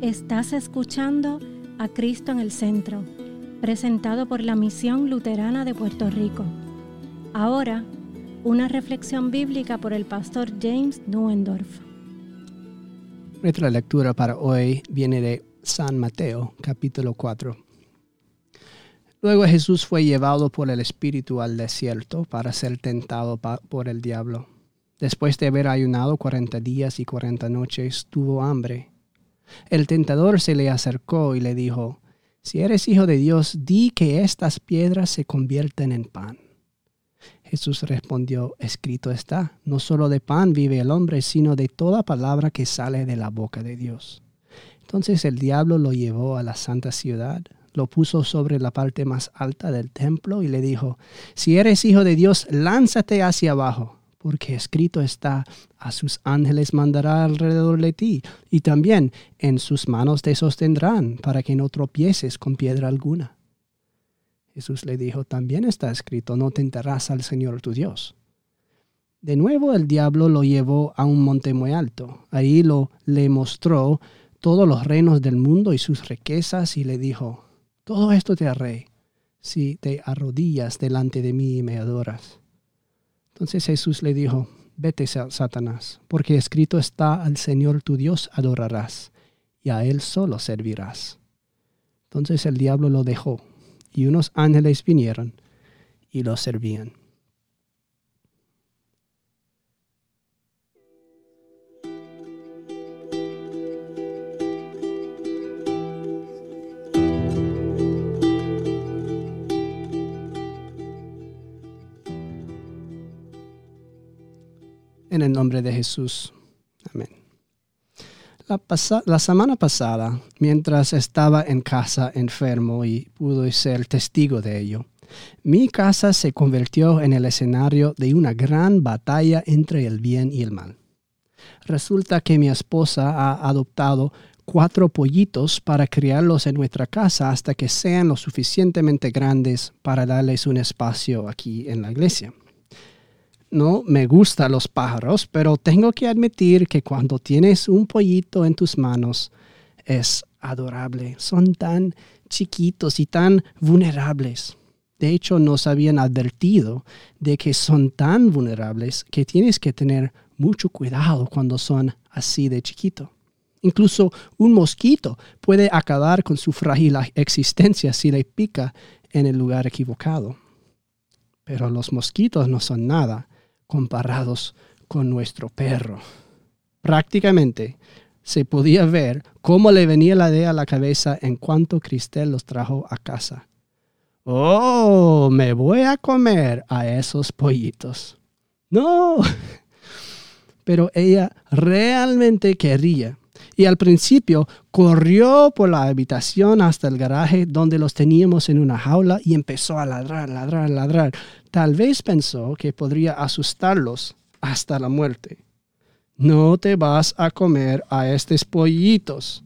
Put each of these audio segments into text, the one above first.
Estás escuchando a Cristo en el Centro, presentado por la Misión Luterana de Puerto Rico. Ahora, una reflexión bíblica por el pastor James Nuendorf. Nuestra lectura para hoy viene de San Mateo, capítulo 4. Luego Jesús fue llevado por el Espíritu al desierto para ser tentado por el diablo. Después de haber ayunado cuarenta días y cuarenta noches, tuvo hambre. El tentador se le acercó y le dijo, Si eres hijo de Dios, di que estas piedras se convierten en pan. Jesús respondió, Escrito está, no solo de pan vive el hombre, sino de toda palabra que sale de la boca de Dios. Entonces el diablo lo llevó a la santa ciudad, lo puso sobre la parte más alta del templo y le dijo, Si eres hijo de Dios, lánzate hacia abajo porque escrito está, a sus ángeles mandará alrededor de ti, y también en sus manos te sostendrán, para que no tropieces con piedra alguna. Jesús le dijo, también está escrito, no tentarás al Señor tu Dios. De nuevo el diablo lo llevó a un monte muy alto. Ahí lo le mostró todos los reinos del mundo y sus riquezas y le dijo, todo esto te haré si te arrodillas delante de mí y me adoras. Entonces Jesús le dijo, vete Satanás, porque escrito está al Señor tu Dios adorarás, y a Él solo servirás. Entonces el diablo lo dejó, y unos ángeles vinieron y lo servían. En el nombre de Jesús. Amén. La, semana pasada, mientras estaba en casa enfermo y pude ser testigo de ello, mi casa se convirtió en el escenario de una gran batalla entre el bien y el mal. Resulta que mi esposa ha adoptado cuatro pollitos para criarlos en nuestra casa hasta que sean lo suficientemente grandes para darles un espacio aquí en la iglesia no me gustan los pájaros, pero tengo que admitir que cuando tienes un pollito en tus manos es adorable. Son tan chiquitos y tan vulnerables. De hecho, nos habían advertido de que son tan vulnerables que tienes que tener mucho cuidado cuando son así de chiquito. Incluso un mosquito puede acabar con su frágil existencia si le pica en el lugar equivocado. Pero los mosquitos no son nada comparados con nuestro perro. Prácticamente se podía ver cómo le venía la idea a la cabeza en cuanto Cristel los trajo a casa. Oh, me voy a comer a esos pollitos. No, pero ella realmente quería. Y al principio corrió por la habitación hasta el garaje donde los teníamos en una jaula y empezó a ladrar, ladrar, ladrar. Tal vez pensó que podría asustarlos hasta la muerte. No te vas a comer a estos pollitos.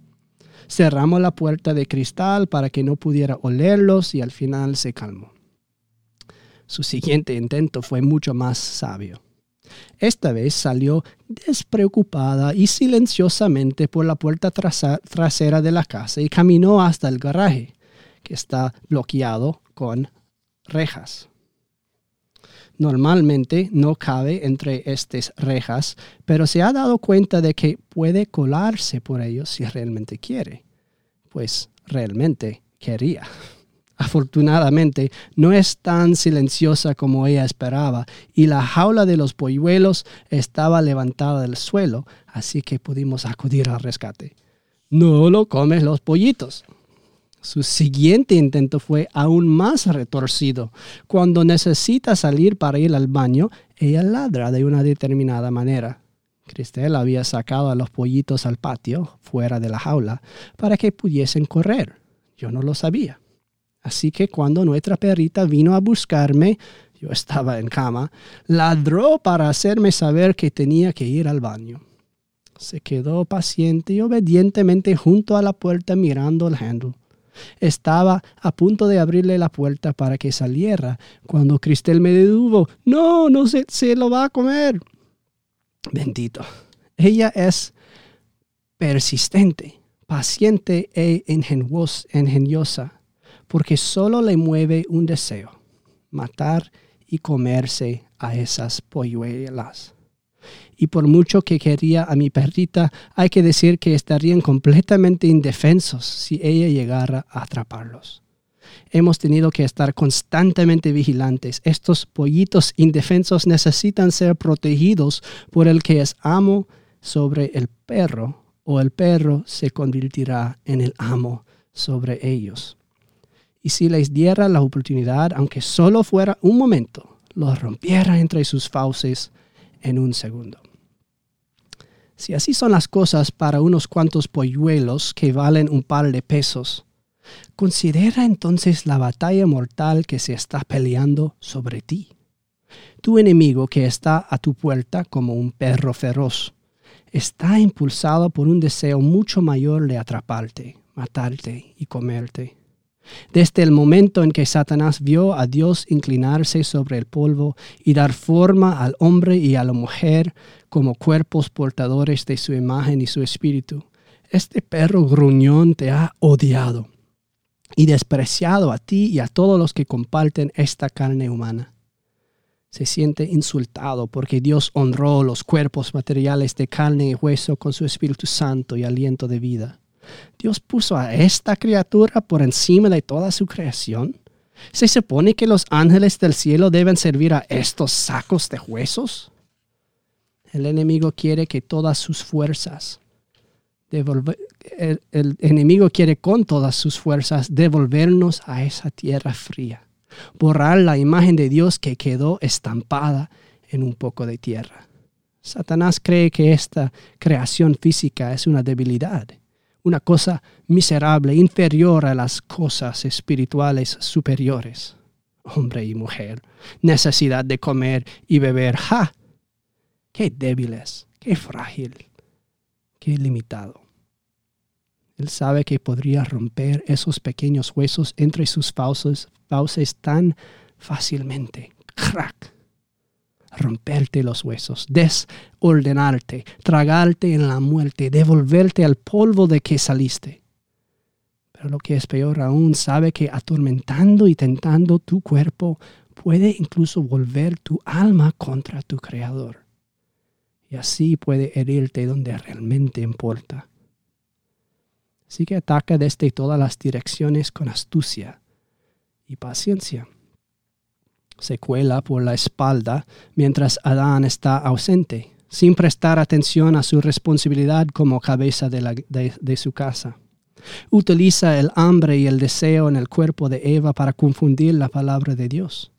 Cerramos la puerta de cristal para que no pudiera olerlos y al final se calmó. Su siguiente intento fue mucho más sabio. Esta vez salió despreocupada y silenciosamente por la puerta trasera de la casa y caminó hasta el garaje, que está bloqueado con rejas. Normalmente no cabe entre estas rejas, pero se ha dado cuenta de que puede colarse por ellos si realmente quiere, pues realmente quería. Afortunadamente, no es tan silenciosa como ella esperaba, y la jaula de los polluelos estaba levantada del suelo, así que pudimos acudir al rescate. No lo comes los pollitos, su siguiente intento fue aún más retorcido. Cuando necesita salir para ir al baño, ella ladra de una determinada manera. Cristel había sacado a los pollitos al patio, fuera de la jaula, para que pudiesen correr. Yo no lo sabía. Así que cuando nuestra perrita vino a buscarme, yo estaba en cama, ladró para hacerme saber que tenía que ir al baño. Se quedó paciente y obedientemente junto a la puerta mirando el handle. Estaba a punto de abrirle la puerta para que saliera cuando Cristel me detuvo. No, no se, se lo va a comer. Bendito. Ella es persistente. paciente e ingeniosa, porque solo le mueve un deseo, matar y comerse a esas polluelas. Y por mucho que quería a mi perrita, hay que decir que estarían completamente indefensos si ella llegara a atraparlos. Hemos tenido que estar constantemente vigilantes. Estos pollitos indefensos necesitan ser protegidos por el que es amo sobre el perro o el perro se convertirá en el amo sobre ellos. Y si les diera la oportunidad, aunque solo fuera un momento, los rompiera entre sus fauces en un segundo. Si así son las cosas para unos cuantos polluelos que valen un par de pesos, considera entonces la batalla mortal que se está peleando sobre ti. Tu enemigo que está a tu puerta como un perro feroz, está impulsado por un deseo mucho mayor de atraparte, matarte y comerte. Desde el momento en que Satanás vio a Dios inclinarse sobre el polvo y dar forma al hombre y a la mujer como cuerpos portadores de su imagen y su espíritu, este perro gruñón te ha odiado y despreciado a ti y a todos los que comparten esta carne humana se siente insultado porque Dios honró los cuerpos materiales de carne y hueso con su Espíritu Santo y aliento de vida. Dios puso a esta criatura por encima de toda su creación. ¿Se supone que los ángeles del cielo deben servir a estos sacos de huesos? El enemigo quiere que todas sus fuerzas, el, el enemigo quiere con todas sus fuerzas devolvernos a esa tierra fría borrar la imagen de Dios que quedó estampada en un poco de tierra. Satanás cree que esta creación física es una debilidad, una cosa miserable, inferior a las cosas espirituales superiores. Hombre y mujer, necesidad de comer y beber. ¡Ja! ¡Qué débiles! ¡Qué frágil! ¡Qué limitado! Él sabe que podría romper esos pequeños huesos entre sus fauces, fauces tan fácilmente. ¡Crack! Romperte los huesos, desordenarte, tragarte en la muerte, devolverte al polvo de que saliste. Pero lo que es peor aún, sabe que atormentando y tentando tu cuerpo puede incluso volver tu alma contra tu Creador. Y así puede herirte donde realmente importa Así que ataca desde todas las direcciones con astucia y paciencia. Se cuela por la espalda mientras Adán está ausente, sin prestar atención a su responsabilidad como cabeza de, de su casa. Utiliza el hambre y el deseo en el cuerpo de Eva para confundir la palabra de Dios.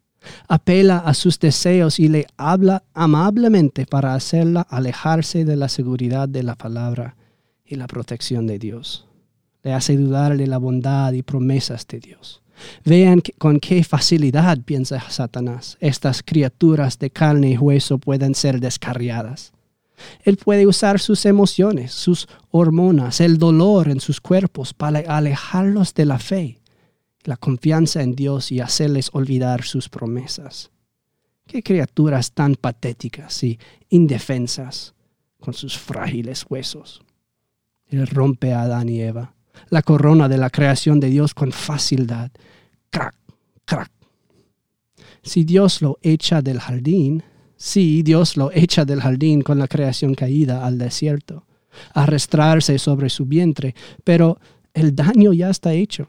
Apela a sus deseos y le habla amablemente para hacerla alejarse de la seguridad de la palabra y la protección de Dios le hace dudar de la bondad y promesas de Dios. Vean con qué facilidad, piensa Satanás, estas criaturas de carne y hueso pueden ser descarriadas. Él puede usar sus emociones, sus hormonas, el dolor en sus cuerpos para alejarlos de la fe, la confianza en Dios y hacerles olvidar sus promesas. Qué criaturas tan patéticas y indefensas con sus frágiles huesos. Él rompe a Adán y Eva la corona de la creación de Dios con facilidad. Crack, crack. Si Dios lo echa del jardín, sí, Dios lo echa del jardín con la creación caída al desierto, arrastrarse sobre su vientre, pero el daño ya está hecho.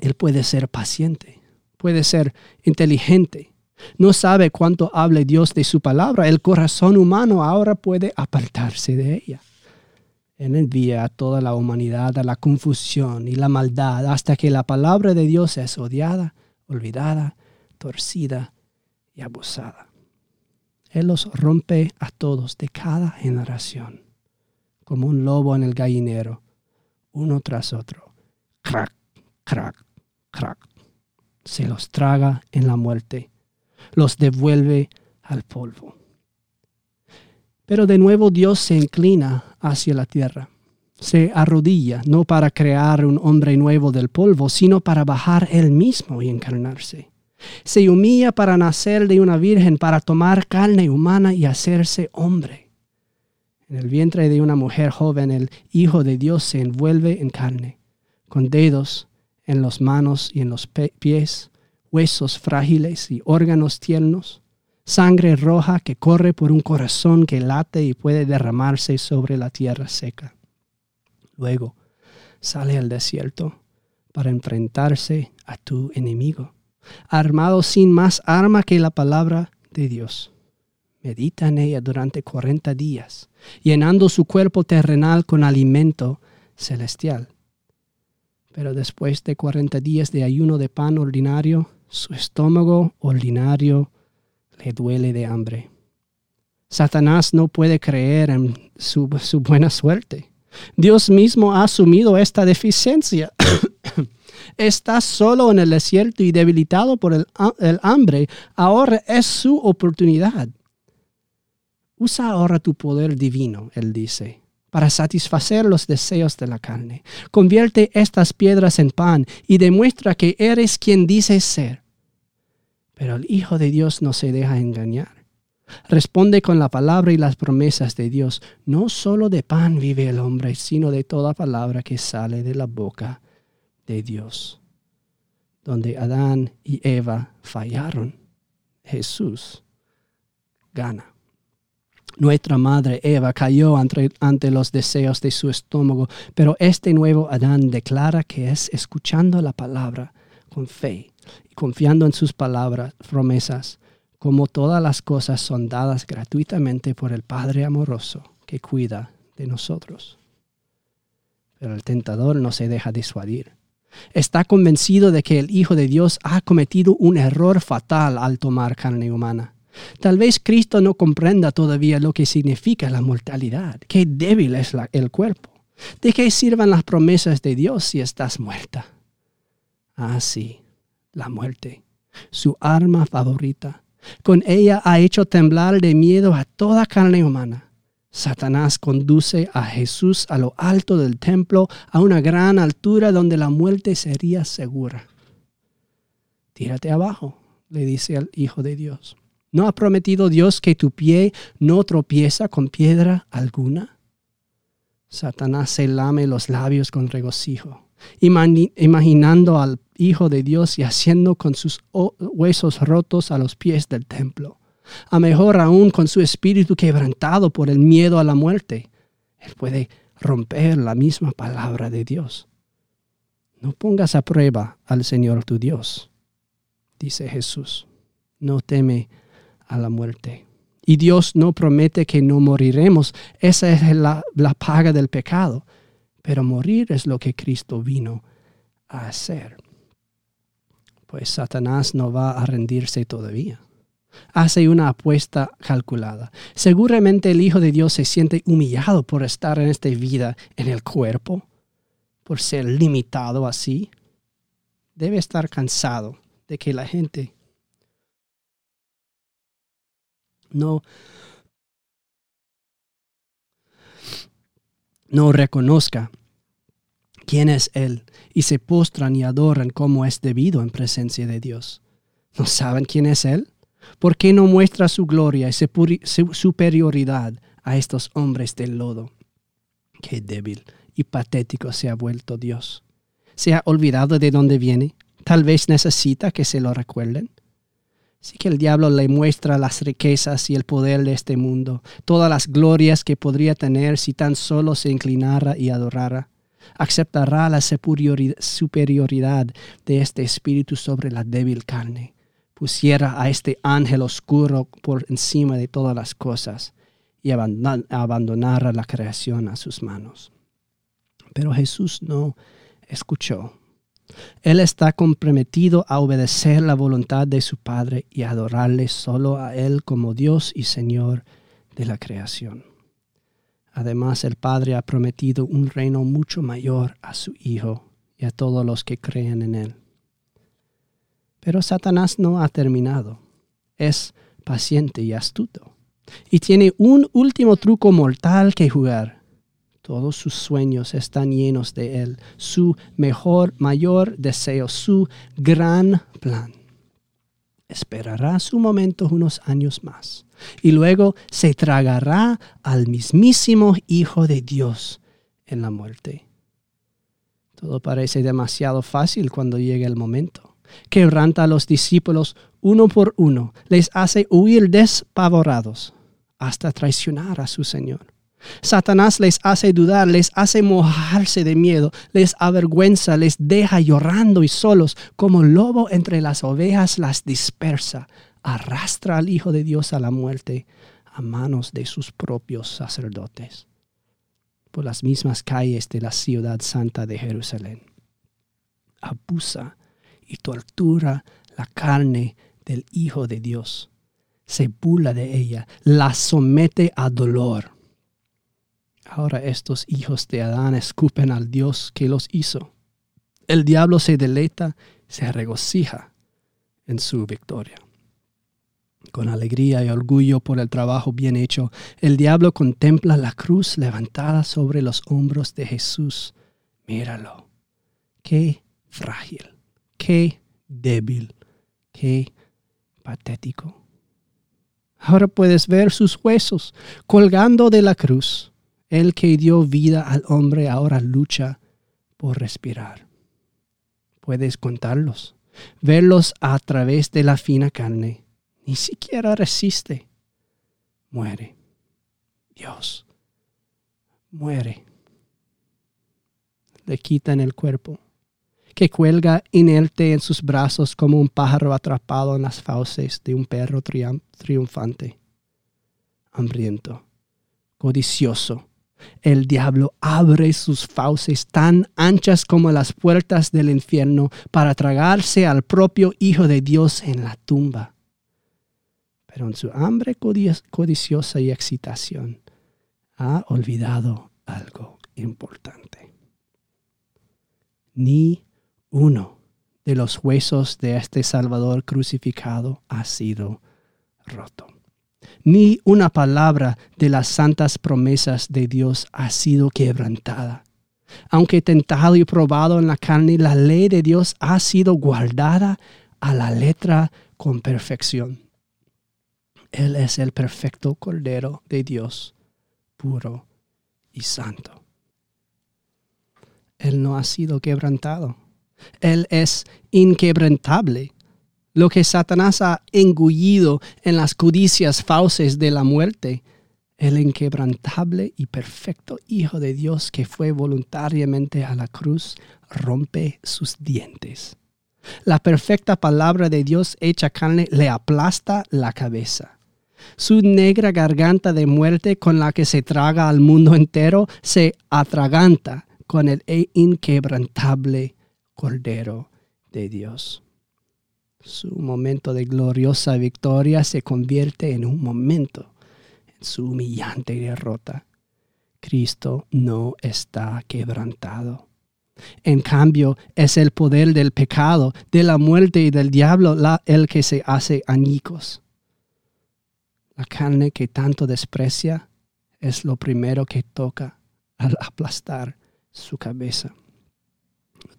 Él puede ser paciente, puede ser inteligente. No sabe cuánto hable Dios de su palabra. El corazón humano ahora puede apartarse de ella. Él envía a toda la humanidad a la confusión y la maldad hasta que la palabra de Dios es odiada, olvidada, torcida y abusada. Él los rompe a todos de cada generación, como un lobo en el gallinero, uno tras otro. Crack, crack, crack. Se los traga en la muerte, los devuelve al polvo. Pero de nuevo Dios se inclina hacia la tierra. Se arrodilla no para crear un hombre nuevo del polvo, sino para bajar él mismo y encarnarse. Se humilla para nacer de una virgen, para tomar carne humana y hacerse hombre. En el vientre de una mujer joven el Hijo de Dios se envuelve en carne, con dedos en las manos y en los pies, huesos frágiles y órganos tiernos, sangre roja que corre por un corazón que late y puede derramarse sobre la tierra seca. Luego sale al desierto para enfrentarse a tu enemigo, armado sin más arma que la palabra de Dios. Medita en ella durante cuarenta días, llenando su cuerpo terrenal con alimento celestial. Pero después de cuarenta días de ayuno de pan ordinario, su estómago ordinario le duele de hambre. Satanás no puede creer en su, su buena suerte. Dios mismo ha asumido esta deficiencia. Está solo en el desierto y debilitado por el, el hambre. Ahora es su oportunidad. Usa ahora tu poder divino, él dice, para satisfacer los deseos de la carne. Convierte estas piedras en pan y demuestra que eres quien dices ser. Pero el Hijo de Dios no se deja engañar. Responde con la palabra y las promesas de Dios. No solo de pan vive el hombre, sino de toda palabra que sale de la boca de Dios. Donde Adán y Eva fallaron, Jesús gana. Nuestra madre Eva cayó ante, los deseos de su estómago, pero este nuevo Adán declara que es escuchando la palabra con fe y confiando en sus palabras, promesas, como todas las cosas son dadas gratuitamente por el Padre amoroso que cuida de nosotros. Pero el tentador no se deja disuadir. Está convencido de que el Hijo de Dios ha cometido un error fatal al tomar carne humana Tal vez Cristo no comprenda todavía lo que significa la mortalidad, qué débil es el cuerpo. ¿De qué sirvan las promesas de Dios si estás muerta? Ah, sí, la muerte, su arma favorita. Con ella ha hecho temblar de miedo a toda carne humana. Satanás conduce a Jesús a lo alto del templo, a una gran altura donde la muerte sería segura. Tírate abajo, le dice al Hijo de Dios. ¿No ha prometido Dios que tu pie no tropieza con piedra alguna? Satanás se lame los labios con regocijo, imaginando al Hijo de Dios y haciendo con sus huesos rotos a los pies del templo. A mejor aún con su espíritu quebrantado por el miedo a la muerte. Él puede romper la misma palabra de Dios. No pongas a prueba al Señor tu Dios, dice Jesús. No teme a la muerte. Y Dios no promete que no moriremos. Esa es la, la paga del pecado. Pero morir es lo que Cristo vino a hacer. Pues Satanás no va a rendirse todavía. Hace una apuesta calculada. Seguramente el Hijo de Dios se siente humillado por estar en esta vida en el cuerpo, por ser limitado así. Debe estar cansado de que la gente no, no reconozca quién es Él y se postran y adoran como es debido en presencia de Dios. ¿No saben quién es Él? ¿Por qué no muestra su gloria y su superioridad a estos hombres del lodo? Qué débil y patético se ha vuelto Dios. ¿Se ha olvidado de dónde viene? Tal vez necesita que se lo recuerden. Sí que el diablo le muestra las riquezas y el poder de este mundo, todas las glorias que podría tener si tan solo se inclinara y adorara. Aceptará la superioridad de este espíritu sobre la débil carne. Pusiera a este ángel oscuro por encima de todas las cosas y abandonara la creación a sus manos. Pero Jesús no escuchó él está comprometido a obedecer la voluntad de su Padre y adorarle solo a Él como Dios y Señor de la creación. Además, el Padre ha prometido un reino mucho mayor a su Hijo y a todos los que creen en Él. Pero Satanás no ha terminado. Es paciente y astuto. Y tiene un último truco mortal que jugar. Todos sus sueños están llenos de Él, su mejor, mayor deseo, su gran plan. Esperará su momento unos años más. y luego se tragará al mismísimo Hijo de Dios en la muerte. Todo parece demasiado fácil cuando llega el momento. Quebranta a los discípulos uno por uno, les hace huir despavorados hasta traicionar a su Señor. Satanás les hace dudar, les hace mojarse de miedo, les avergüenza, les deja llorando y solos, como lobo entre las ovejas las dispersa, arrastra al Hijo de Dios a la muerte a manos de sus propios sacerdotes, por las mismas calles de la ciudad santa de Jerusalén. Abusa y tortura la carne del Hijo de Dios, se burla de ella, la somete a dolor Ahora estos hijos de Adán escupen al Dios que los hizo. El diablo se deleita, se regocija en su victoria. Con alegría y orgullo por el trabajo bien hecho, el diablo contempla la cruz levantada sobre los hombros de Jesús. Míralo. Qué frágil, qué débil, qué patético. Ahora puedes ver sus huesos colgando de la cruz el que dio vida al hombre ahora lucha por respirar. Puedes contarlos, verlos a través de la fina carne. Ni siquiera resiste. Muere. Dios. Muere. Le quitan el cuerpo, que cuelga inerte en sus brazos como un pájaro atrapado en las fauces de un perro triunfante, hambriento, codicioso, el diablo abre sus fauces tan anchas como las puertas del infierno para tragarse al propio Hijo de Dios en la tumba. Pero en su hambre codiciosa y excitación ha olvidado algo importante. Ni uno de los huesos de este Salvador crucificado ha sido roto ni una palabra de las santas promesas de Dios ha sido quebrantada. Aunque tentado y probado en la carne, la ley de Dios ha sido guardada a la letra con perfección. Él es el perfecto Cordero de Dios, puro y santo. Él no ha sido quebrantado. Él es inquebrantable lo que Satanás ha engullido en las codicias fauces de la muerte, el inquebrantable y perfecto Hijo de Dios que fue voluntariamente a la cruz, rompe sus dientes. La perfecta palabra de Dios hecha carne le aplasta la cabeza. Su negra garganta de muerte con la que se traga al mundo entero se atraganta con el inquebrantable Cordero de Dios su momento de gloriosa victoria se convierte en un momento en su humillante derrota. Cristo no está quebrantado. En cambio, es el poder del pecado, de la muerte y del diablo el que se hace añicos. La carne que tanto desprecia es lo primero que toca al aplastar su cabeza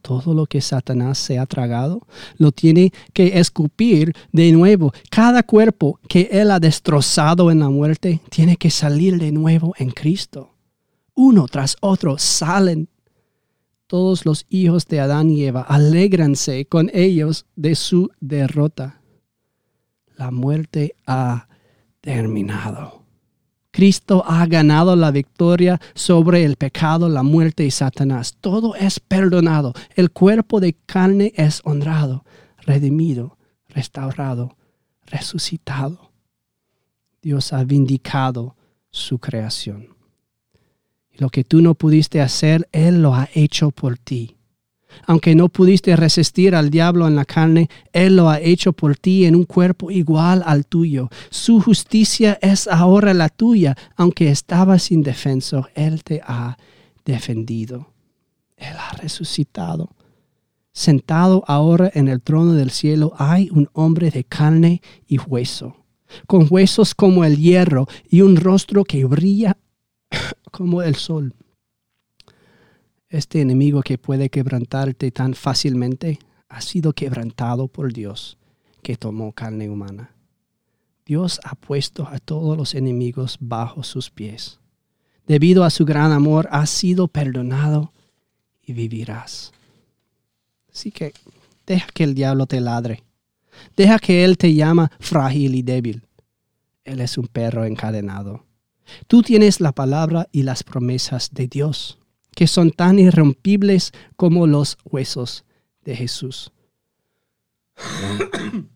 todo lo que Satanás se ha tragado, lo tiene que escupir de nuevo. Cada cuerpo que él ha destrozado en la muerte tiene que salir de nuevo en Cristo. Uno tras otro salen todos los hijos de Adán y Eva. Alégranse con ellos de su derrota. La muerte ha terminado. Cristo ha ganado la victoria sobre el pecado, la muerte y Satanás. Todo es perdonado. El cuerpo de carne es honrado, redimido, restaurado, resucitado. Dios ha vindicado su creación. Lo que tú no pudiste hacer, Él lo ha hecho por ti. Aunque no pudiste resistir al diablo en la carne, Él lo ha hecho por ti en un cuerpo igual al tuyo. Su justicia es ahora la tuya. Aunque estabas indefenso, Él te ha defendido. Él ha resucitado. Sentado ahora en el trono del cielo hay un hombre de carne y hueso, con huesos como el hierro y un rostro que brilla como el sol este enemigo que puede quebrantarte tan fácilmente ha sido quebrantado por Dios que tomó carne humana. Dios ha puesto a todos los enemigos bajo sus pies. Debido a su gran amor, has sido perdonado y vivirás. Así que deja que el diablo te ladre. Deja que él te llama frágil y débil. Él es un perro encadenado. Tú tienes la palabra y las promesas de Dios, que son tan irrompibles como los huesos de Jesús.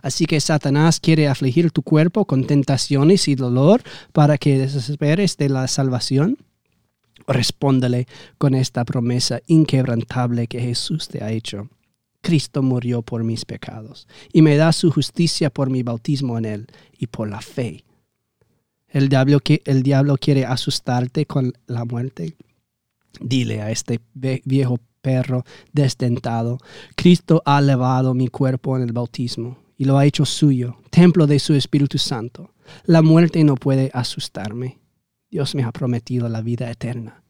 Así que Satanás quiere afligir tu cuerpo con tentaciones y dolor para que desesperes de la salvación. Respóndele con esta promesa inquebrantable que Jesús te ha hecho. Cristo murió por mis pecados y me da su justicia por mi bautismo en él y por la fe. El diablo, el diablo quiere asustarte con la muerte. Dile a este viejo perro desdentado, Cristo ha elevado mi cuerpo en el bautismo y lo ha hecho suyo, templo de su Espíritu Santo. La muerte no puede asustarme. Dios me ha prometido la vida eterna.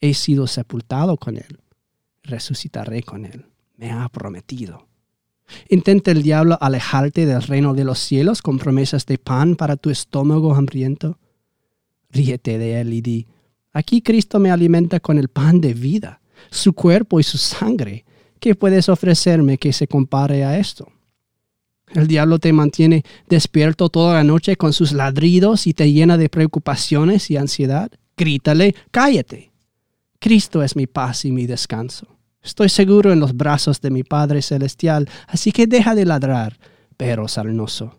He sido sepultado con Él. Resucitaré con Él. Me ha prometido. Intenta el diablo alejarte del reino de los cielos con promesas de pan para tu estómago hambriento. Ríete de él y di, aquí Cristo me alimenta con el pan de vida, su cuerpo y su sangre. ¿Qué puedes ofrecerme que se compare a esto? El diablo te mantiene despierto toda la noche con sus ladridos y te llena de preocupaciones y ansiedad. Grítale, cállate. Cristo es mi paz y mi descanso. Estoy seguro en los brazos de mi Padre Celestial, así que deja de ladrar, pero sarnoso.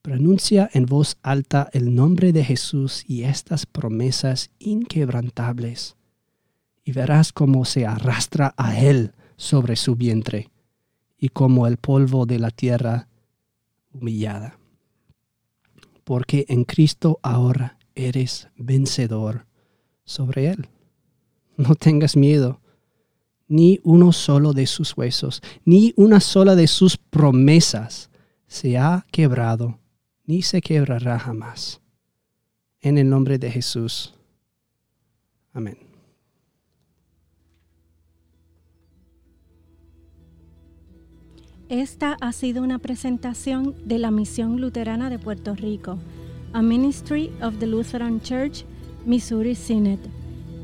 Pronuncia en voz alta el nombre de Jesús y estas promesas inquebrantables, y verás cómo se arrastra a Él sobre su vientre y como el polvo de la tierra humillada. Porque en Cristo ahora eres vencedor sobre Él. No tengas miedo, ni uno solo de sus huesos, ni una sola de sus promesas se ha quebrado, ni se quebrará jamás. En el nombre de Jesús. Amén. Esta ha sido una presentación de la Misión Luterana de Puerto Rico, a Ministry of the Lutheran Church, Missouri Synod.